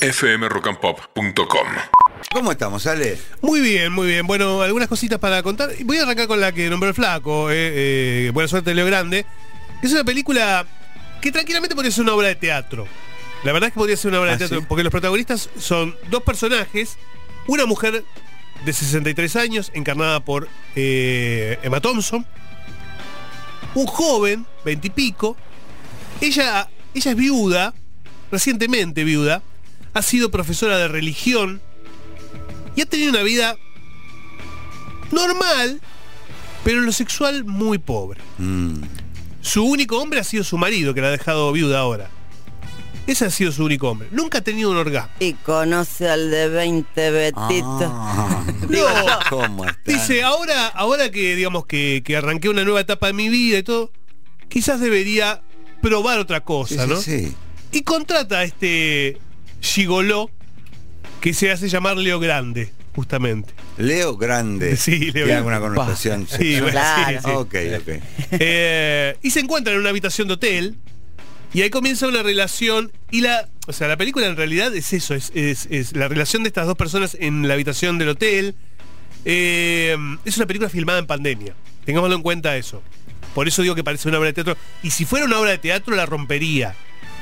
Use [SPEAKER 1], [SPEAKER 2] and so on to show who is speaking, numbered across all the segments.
[SPEAKER 1] fmrockandpop.com.
[SPEAKER 2] ¿Cómo estamos, Ale?
[SPEAKER 3] Muy bien, muy bien. Bueno, algunas cositas para contar. Voy a arrancar con la que nombró el flaco, eh, eh, Buena suerte Leo Grande. Es una película que tranquilamente podría ser una obra de teatro. La verdad es que podría ser una obra
[SPEAKER 2] ¿Ah,
[SPEAKER 3] de teatro,
[SPEAKER 2] sí?
[SPEAKER 3] porque los protagonistas son dos personajes, una mujer de 63 años, encarnada por eh, Emma Thompson, un joven, 20 y pico, ella, ella es viuda, recientemente viuda, ha sido profesora de religión y ha tenido una vida normal, pero en lo sexual muy pobre.
[SPEAKER 2] Mm,
[SPEAKER 3] Su único hombre ha sido su marido, que la ha dejado viuda ahora. Ese ha sido su único hombre. Nunca ha tenido un orgasmo.
[SPEAKER 4] Y conoce al de 20 Betito.
[SPEAKER 2] ah,
[SPEAKER 3] No. Dice, ahora, ahora que digamos que, que arranqué una nueva etapa de mi vida y todo, quizás debería probar otra
[SPEAKER 2] Sí,
[SPEAKER 3] cosa,
[SPEAKER 2] sí,
[SPEAKER 3] ¿no?
[SPEAKER 2] sí.
[SPEAKER 3] Y contrata a este gigoló que se hace llamar Leo Grande, justamente.
[SPEAKER 2] Leo Grande.
[SPEAKER 3] Sí, Leo
[SPEAKER 2] Tiene
[SPEAKER 3] Grande.
[SPEAKER 2] alguna connotación
[SPEAKER 3] Sí, bueno,
[SPEAKER 4] Claro.
[SPEAKER 3] sí, sí.
[SPEAKER 2] Ok, ok.
[SPEAKER 3] Eh, y se encuentran en una habitación de hotel y ahí comienza una relación y la o sea la película en realidad es eso es, es- es la relación de estas dos personas en la habitación del hotel Eh, es una película filmada en pandemia tengámoslo en cuenta eso por eso digo que parece una obra de teatro y si fuera una obra de teatro la rompería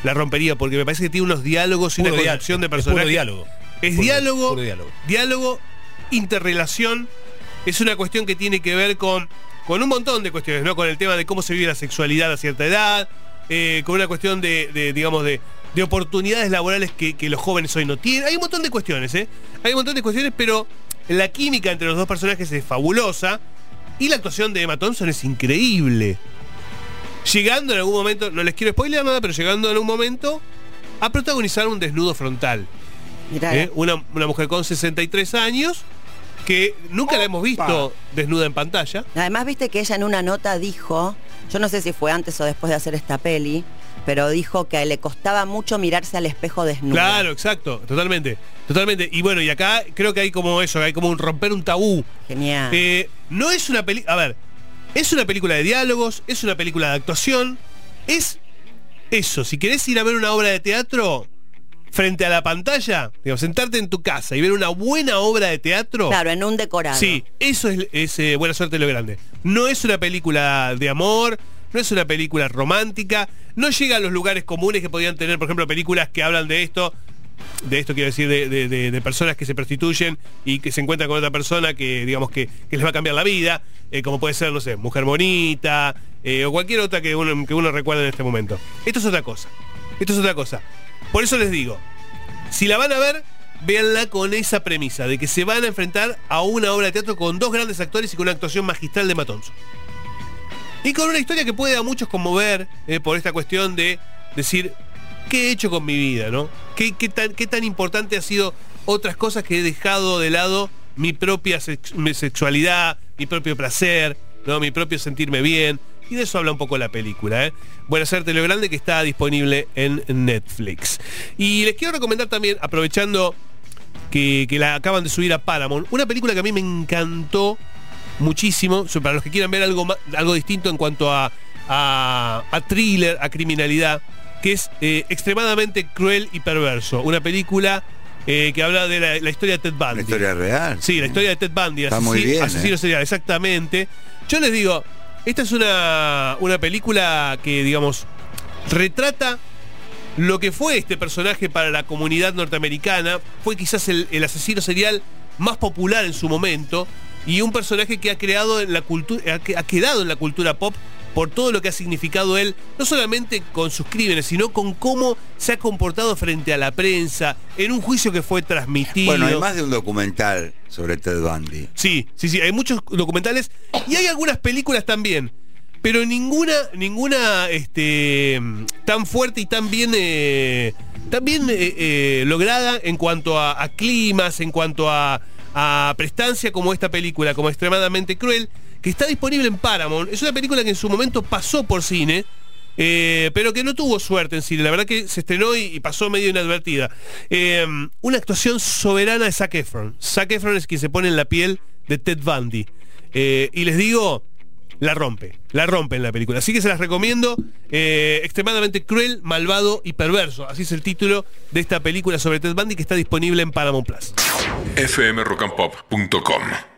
[SPEAKER 3] la rompería porque me parece que tiene unos diálogos y una
[SPEAKER 5] Puro
[SPEAKER 3] construcción de
[SPEAKER 5] es
[SPEAKER 3] personajes
[SPEAKER 5] diálogo.
[SPEAKER 3] es
[SPEAKER 5] Puro-
[SPEAKER 3] diálogo,
[SPEAKER 5] puro diálogo.
[SPEAKER 3] diálogo, interrelación. Es una cuestión que tiene que ver con, con un montón de cuestiones, ¿no? Con el tema de cómo se vive la sexualidad a cierta edad, eh, con una cuestión de, de, digamos, de, de oportunidades laborales que, que los jóvenes hoy no tienen. Hay un montón de cuestiones, ¿eh? Hay un montón de cuestiones, pero la química entre los dos personajes es fabulosa y la actuación de Emma Thompson es increíble. Llegando en algún momento, no les quiero spoilear nada, pero llegando en algún momento a protagonizar un desnudo frontal. ¿eh? Una, una mujer con 63 años que nunca la hemos visto desnuda en pantalla.
[SPEAKER 4] Además, viste que ella en una nota dijo, yo no sé si fue antes o después de hacer esta peli, pero dijo que le costaba mucho mirarse al espejo desnudo.
[SPEAKER 3] Claro, exacto, totalmente. Totalmente. Y bueno, y acá creo que hay como eso, hay como un romper un tabú.
[SPEAKER 4] Genial.
[SPEAKER 3] Eh, no es una película. A ver, es una película de diálogos, es una película de actuación. Es eso. Si querés ir a ver una obra de teatro frente a la pantalla, digamos, sentarte en tu casa y ver una buena obra de teatro.
[SPEAKER 4] claro, en un decorado.
[SPEAKER 3] Sí, eso es, es, eh, buena suerte lo grande. No es una película de amor, no es una película romántica, no llega a los lugares comunes que podían tener, por ejemplo, películas que hablan de esto. De esto quiero decir, de, de- personas que se prostituyen y que se encuentran con otra persona que, digamos, que, les va a cambiar la vida, eh, como puede ser, no sé, Mujer Bonita, eh, o cualquier otra que uno, que uno recuerde en este momento. Esto es otra cosa. Esto es otra cosa. Por eso les digo, si la van a ver, véanla con esa premisa, de que se van a enfrentar a una obra de teatro con dos grandes actores y con una actuación magistral de Matonzo. Y con una historia que puede a muchos conmover eh, por esta cuestión de decir, ¿qué he hecho con mi vida? ¿no? ¿Qué, tan, ¿Qué tan importante ha sido otras cosas que he dejado de lado mi propia sexualidad, mi propio placer, ¿no? mi propio sentirme bien? Y de eso habla un poco la película. ¿eh? Buena suerte lo grande que está disponible en Netflix. Y les quiero recomendar también, aprovechando que, la acaban de subir a Paramount, una película que a mí me encantó muchísimo, para los que quieran ver algo, algo distinto en cuanto a, a thriller, a criminalidad, que es eh, extremadamente cruel y perverso. Una película eh, que habla de la, la historia de Ted Bundy.
[SPEAKER 2] Una historia real.
[SPEAKER 3] Sí, la historia de Ted Bundy,
[SPEAKER 2] Está muy bien,
[SPEAKER 3] asesino
[SPEAKER 2] ¿eh?
[SPEAKER 3] serial, exactamente. Yo les digo, esta es una, una película que, digamos, retrata lo que fue este personaje para la comunidad norteamericana. Fue quizás el, el asesino serial más popular en su momento y un personaje que ha creado en la cultura, ha quedado en la cultura pop por todo lo que ha significado él, no solamente con sus crímenes, sino con cómo se ha comportado frente a la prensa, en un juicio que fue transmitido.
[SPEAKER 2] Bueno, hay más de un documental sobre Ted Bundy.
[SPEAKER 3] Sí, sí, sí, hay muchos documentales y hay algunas películas también, pero ninguna, ninguna este, tan fuerte y tan bien, eh, tan bien eh, eh, lograda en cuanto a, a climas, en cuanto a, a prestancia como esta película, como extremadamente cruel, que está disponible en Paramount. Es una película que en su momento pasó por cine. eh, pero que no tuvo suerte en cine. La verdad que se estrenó y, y pasó medio inadvertida. Eh, una actuación soberana de Zac Efron. Zac Efron es quien se pone en la piel de Ted Bundy. Eh, y les digo, la rompe, la rompe en la película. Así que se las recomiendo. eh, extremadamente cruel, malvado y perverso. Así es el título de esta película sobre Ted Bundy que está disponible en Paramount Plus.
[SPEAKER 1] fmrockandpop.com